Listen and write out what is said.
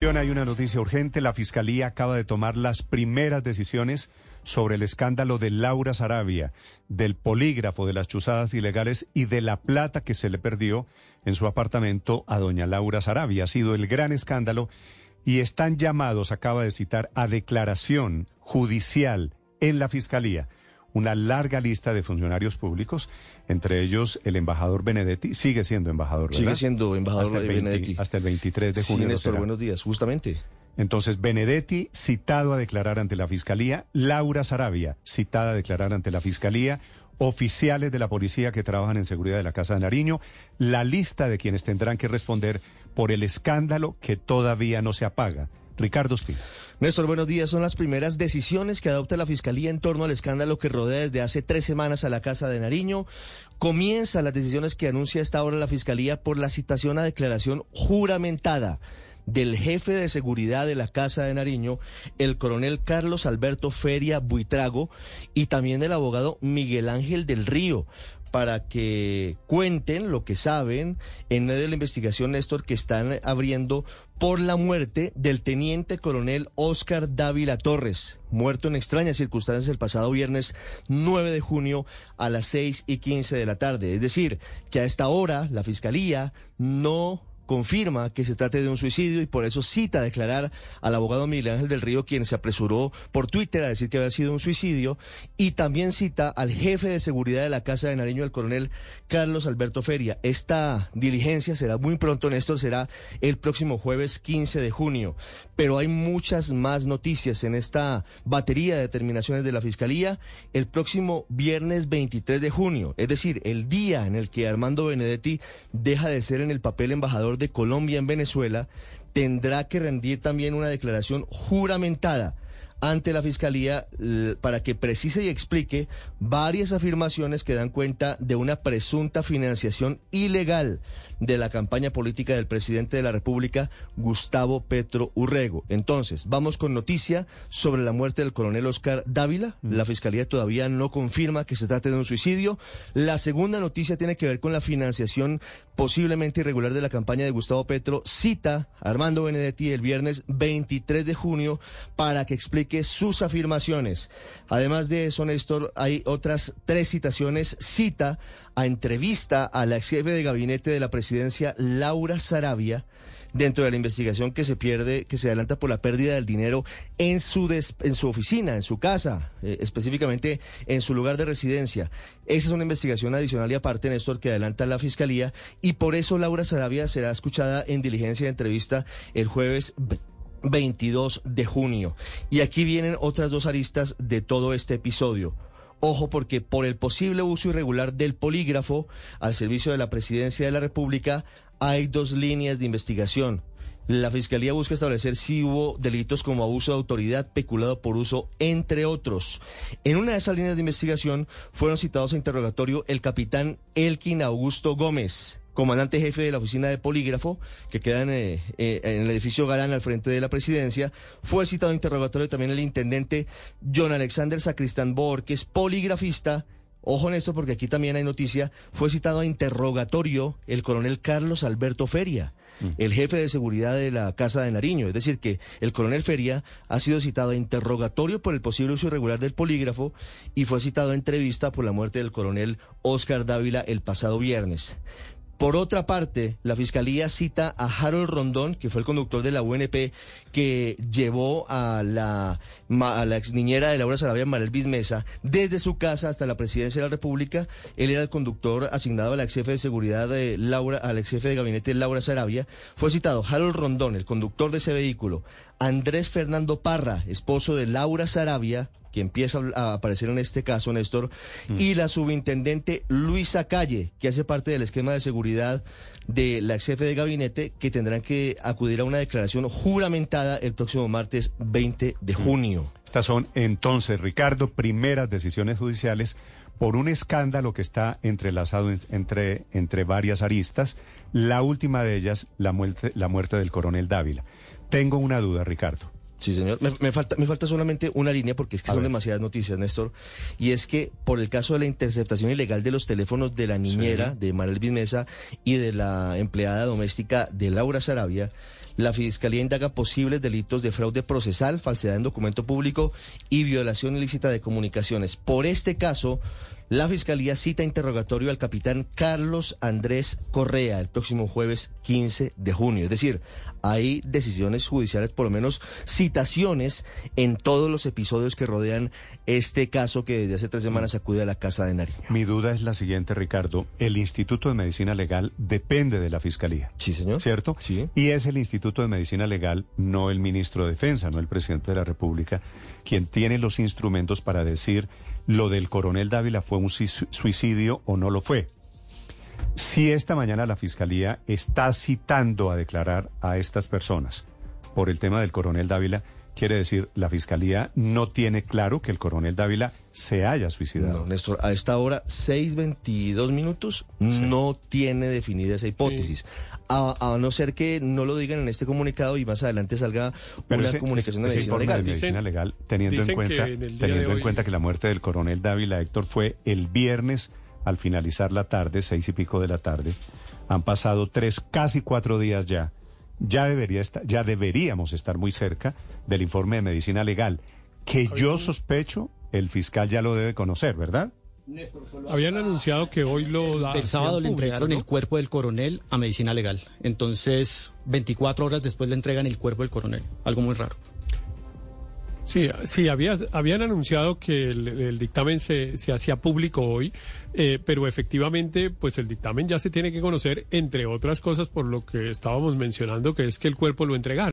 Hay una noticia urgente. La Fiscalía acaba de tomar las primeras decisiones sobre el escándalo de Laura Sarabia, del polígrafo, de las chuzadas ilegales y de la plata que se le perdió en su apartamento a doña Laura Sarabia. Ha sido el gran escándalo y están llamados, acaba de citar, a declaración judicial en la Fiscalía una larga lista de funcionarios públicos, entre ellos el embajador Benedetti, sigue siendo embajador, ¿verdad? Sigue siendo embajador hasta el Benedetti. Hasta el 23 de junio. Sí, Néstor, buenos días, justamente. Entonces, Benedetti citado a declarar ante la Fiscalía, Laura Sarabia citada a declarar ante la Fiscalía, oficiales de la policía que trabajan en seguridad de la Casa de Nariño, la lista de quienes tendrán que responder por el escándalo que todavía no se apaga. Ricardo Espina. Néstor, buenos días. Son las primeras decisiones que adopta la Fiscalía en torno al escándalo que rodea desde hace tres semanas a la Casa de Nariño. Comienzan las decisiones que anuncia esta hora la Fiscalía por la citación a declaración juramentada del jefe de seguridad de la Casa de Nariño, el coronel Carlos Alberto Feria Buitrago, y también del abogado Miguel Ángel del Río para que cuenten lo que saben en medio de la investigación, Néstor, que están abriendo por la muerte del teniente coronel Oscar Dávila Torres, muerto en extrañas circunstancias el pasado viernes 9 de junio a las 6 y 15 de la tarde. Es decir, que a esta hora la Fiscalía no confirma que se trate de un suicidio y por eso cita a declarar al abogado Miguel Ángel del Río, quien se apresuró por Twitter a decir que había sido un suicidio, y también cita al jefe de seguridad de la Casa de Nariño, el coronel Carlos Alberto Feria. Esta diligencia será muy pronto, Néstor, será el próximo jueves 15 de junio. Pero hay muchas más noticias en esta batería de determinaciones de la Fiscalía el próximo viernes 23 de junio, es decir, el día en el que Armando Benedetti deja de ser en el papel embajador de Colombia en Venezuela, tendrá que rendir también una declaración juramentada ante la Fiscalía para que precise y explique varias afirmaciones que dan cuenta de una presunta financiación ilegal de la campaña política del presidente de la República, Gustavo Petro Urrego. Entonces, vamos con noticia sobre la muerte del coronel Oscar Dávila. Mm. La Fiscalía todavía no confirma que se trate de un suicidio. La segunda noticia tiene que ver con la financiación posiblemente irregular de la campaña de Gustavo Petro. Cita a Armando Benedetti el viernes 23 de junio para que explique sus afirmaciones. Además de eso, Néstor, hay otras tres citaciones. Cita a entrevista a la ex jefe de gabinete de la presidencia, Laura Sarabia, dentro de la investigación que se pierde, que se adelanta por la pérdida del dinero en su, en su oficina, en su casa, eh, específicamente en su lugar de residencia. Esa es una investigación adicional y aparte, Néstor, que adelanta la Fiscalía y por eso Laura Sarabia será escuchada en diligencia de entrevista el jueves 22 de junio. Y aquí vienen otras dos aristas de todo este episodio. Ojo porque por el posible uso irregular del polígrafo al servicio de la Presidencia de la República hay dos líneas de investigación. La Fiscalía busca establecer si hubo delitos como abuso de autoridad, peculado por uso, entre otros. En una de esas líneas de investigación fueron citados a interrogatorio el capitán Elkin Augusto Gómez, comandante jefe de la oficina de polígrafo, que queda en, eh, eh, el edificio Galán al frente de la presidencia, fue citado a interrogatorio también el intendente John Alexander Sacristán Bor, que es poligrafista. Ojo en esto porque aquí también hay noticia, fue citado a interrogatorio el coronel Carlos Alberto Feria, mm. el jefe de seguridad de la Casa de Nariño. Es decir, que el coronel Feria ha sido citado a interrogatorio por el posible uso irregular del polígrafo y fue citado a entrevista por la muerte del coronel Oscar Dávila el pasado viernes. Por otra parte, la fiscalía cita a Harold Rondón, que fue el conductor de la UNP, que llevó a la, a ex niñera de Laura Sarabia, Marel Bismesa, desde su casa hasta la presidencia de la República. Él era el conductor asignado a la ex jefe de seguridad de Laura, al ex jefe de gabinete Laura Sarabia. Fue citado Harold Rondón, el conductor de ese vehículo, Andrés Fernando Parra, esposo de Laura Sarabia, que empieza a aparecer en este caso, Néstor, mm. y la subintendente Luisa Calle, que hace parte del esquema de seguridad de la ex jefe de gabinete, que tendrán que acudir a una declaración juramentada el próximo martes 20 de mm. junio. Estas son entonces, Ricardo, primeras decisiones judiciales por un escándalo que está entrelazado entre, entre varias aristas. La última de ellas, la muerte, la muerte del coronel Dávila. Tengo una duda, Ricardo. Sí, señor. Me, falta, me falta solamente una línea porque es que son demasiadas noticias, Néstor. Y es que por el caso de la interceptación ilegal de los teléfonos de la niñera de Marel Bismesa y de la empleada doméstica de Laura Sarabia, La Fiscalía indaga posibles delitos de fraude procesal, falsedad en documento público y violación ilícita de comunicaciones. Por este caso, la Fiscalía cita interrogatorio al capitán Carlos Andrés Correa el próximo jueves 15 de junio. Es decir, hay decisiones judiciales, por lo menos citaciones en todos los episodios que rodean este caso que desde hace tres semanas acude a la Casa de Nariño. Mi duda es la siguiente, Ricardo. El Instituto de Medicina Legal depende de la Fiscalía. Sí, señor. ¿Cierto? Sí. Y es el Instituto de Medicina Legal, no el ministro de Defensa, no el presidente de la República, quien tiene los instrumentos para decir lo del coronel Dávila fue un suicidio o no lo fue. Si esta mañana la Fiscalía está citando a declarar a estas personas por el tema del coronel Dávila, quiere decir, la Fiscalía no tiene claro que el coronel Dávila se haya suicidado. No, Néstor, a esta hora, 6.22 minutos, no tiene definida esa hipótesis. A, no ser que no lo digan en este comunicado y más adelante salga una comunicación de medicina legal. De medicina legal, teniendo en cuenta, teniendo en cuenta que la muerte del coronel Dávila Héctor fue el viernes al finalizar la tarde, seis y pico de la tarde. Han pasado tres, casi cuatro días ya. Ya debería estar, ya deberíamos estar muy cerca del informe de medicina legal, que yo sospecho el fiscal ya lo debe conocer, ¿verdad? Habían anunciado que hoy lo... El sábado le entregaron el cuerpo del coronel a medicina legal. Entonces, 24 horas después le entregan el cuerpo del coronel. Algo muy raro. Sí, sí, había, habían anunciado que el, dictamen se, se, hacía público hoy, eh, pero efectivamente, pues el dictamen ya se tiene que conocer, entre otras cosas, por lo que estábamos mencionando, que es que el cuerpo lo entregaron.